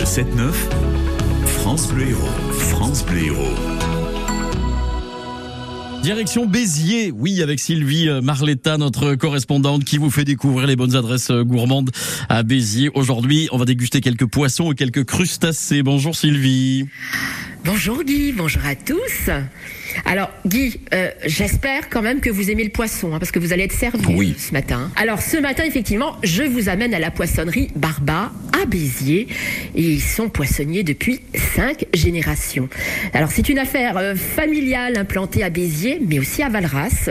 Le 7-9, France Bleu Héros. France Bleu Héros. Direction Béziers, oui, avec Sylvie euh, Marletta, notre correspondante, qui vous fait découvrir les bonnes adresses euh, gourmandes à Béziers. Aujourd'hui, on va déguster quelques poissons et quelques crustacés. Bonjour Sylvie. Bonjour Guy, bonjour à tous. Alors Guy, euh, j'espère quand même que vous aimez le poisson, hein, parce que vous allez être servi Oui. ce matin. Alors ce matin, effectivement, je vous amène à la poissonnerie Barba à Béziers, et ils sont poissonniers depuis cinq générations. Alors c'est une affaire euh, familiale implantée à Béziers, mais aussi à Valras.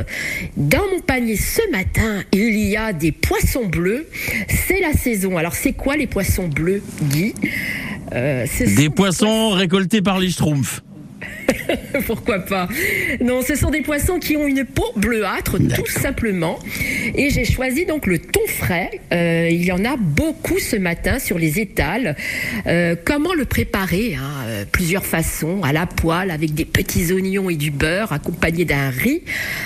Dans mon panier ce matin, il y a des poissons bleus. C'est la saison. Alors c'est quoi les poissons bleus, Guy? Euh, Des poissons récoltés par les Schtroumpfs. Pourquoi pas? Non, ce sont des poissons qui ont une peau bleuâtre, tout simplement. Et j'ai choisi donc le thon frais. Euh, il y en a beaucoup ce matin sur les étals. Euh, comment le préparer hein? Euh, Plusieurs façons, à la poêle, avec des petits oignons et du beurre, accompagné d'un riz.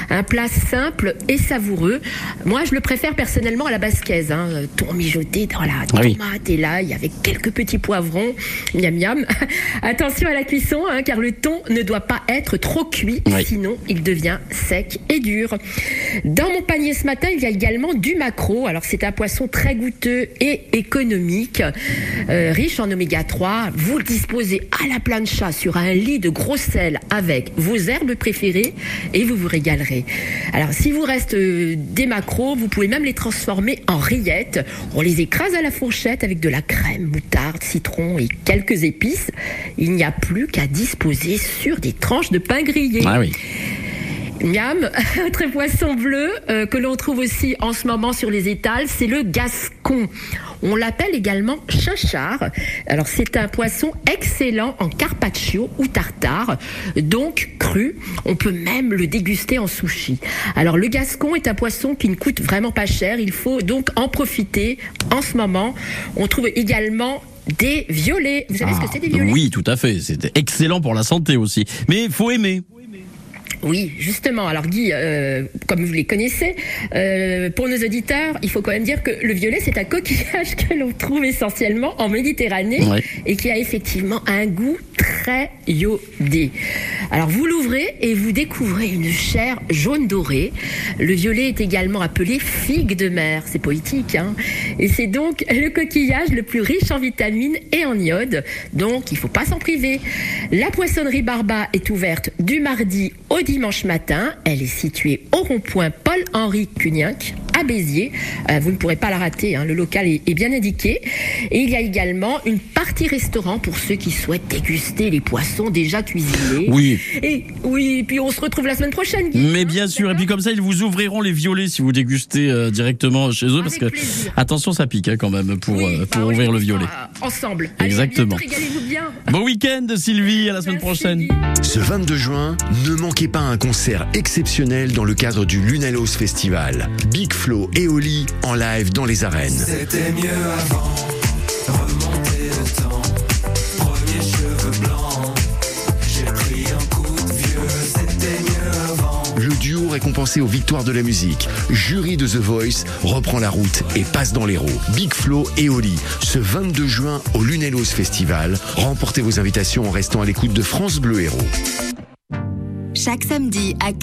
Un plat simple et savoureux. Moi, je le préfère personnellement à la basquaise. Hein. Thon mijoté dans la Ah oui. tomate et l'ail, avec quelques petits poivrons. Miam miam. Attention à la cuisson, hein, car le thon ne doit pas être trop cuit, Oui. sinon il devient sec et dur. Dans mon panier ce matin, il y a également du maquereau. Alors c'est un poisson très goûteux et économique, euh, riche en oméga 3. Vous le disposez à la plancha sur un lit de gros sel avec vos herbes préférées et vous vous régalerez. Alors si vous reste euh, des maquereaux, vous pouvez même les transformer en rillettes. On les écrase à la fourchette avec de la crème, moutarde, citron et quelques épices. Il n'y a plus qu'à disposer sur des tranches de pain grillé. Ah oui. Miam, un très poisson bleu euh, que l'on trouve aussi en ce moment sur les étals, c'est le gascon. On l'appelle également chachard. Alors c'est un poisson excellent en carpaccio ou tartare, donc cru. On peut même le déguster en sushi. Alors le gascon est un poisson qui ne coûte vraiment pas cher. Il faut donc en profiter en ce moment. On trouve également des violets. Vous savez ce que c'est des violets? Ah, Oui, tout à fait. C'était excellent pour la santé aussi. Mais il faut aimer. Oui, justement. Alors Guy, euh, comme vous les connaissez, euh, pour nos auditeurs, il faut quand même dire que le violet, c'est un coquillage que l'on trouve essentiellement en Méditerranée et qui a effectivement un goût très iodé. Alors vous l'ouvrez et vous découvrez une chair jaune dorée. Le violet est également appelé figue de mer. C'est poétique, hein Et c'est donc le coquillage le plus riche en vitamines et en iode. Donc il faut pas s'en priver. La poissonnerie Barba est ouverte du mardi au dimanche matin. Elle est située au rond-point Paul-Henri Cuniac à Béziers. Euh, vous ne pourrez pas la rater, hein, le local est, est bien indiqué. Et il y a également une partie restaurant pour ceux qui souhaitent déguster les poissons déjà cuisinés. Oui. Et oui, puis on se retrouve la semaine prochaine. Guy, Mais hein, bien sûr, et puis comme ça, ils vous ouvriront les violets si vous dégustez euh, directement chez eux, parce que plaisir. attention, ça pique hein, quand même pour Oui, euh, bah pour ouvrir le violet. Ensemble. Allez, Exactement. à bientôt, bien. Bon week-end, Sylvie, à la semaine Merci, prochaine. Guy. Ce 22 juin, ne manquez pas un concert exceptionnel dans le cadre du Lunalos Festival. Big Flo et Oli en live dans les arènes. C'était mieux avant, duo récompensé aux victoires de la musique, jury de The Voice, reprend la route et passe dans l'héros. Big Flo et Oli, ce 22 juin au Lunalos Festival. Remportez vos invitations en restant à l'écoute de France Bleu Héros. Chaque samedi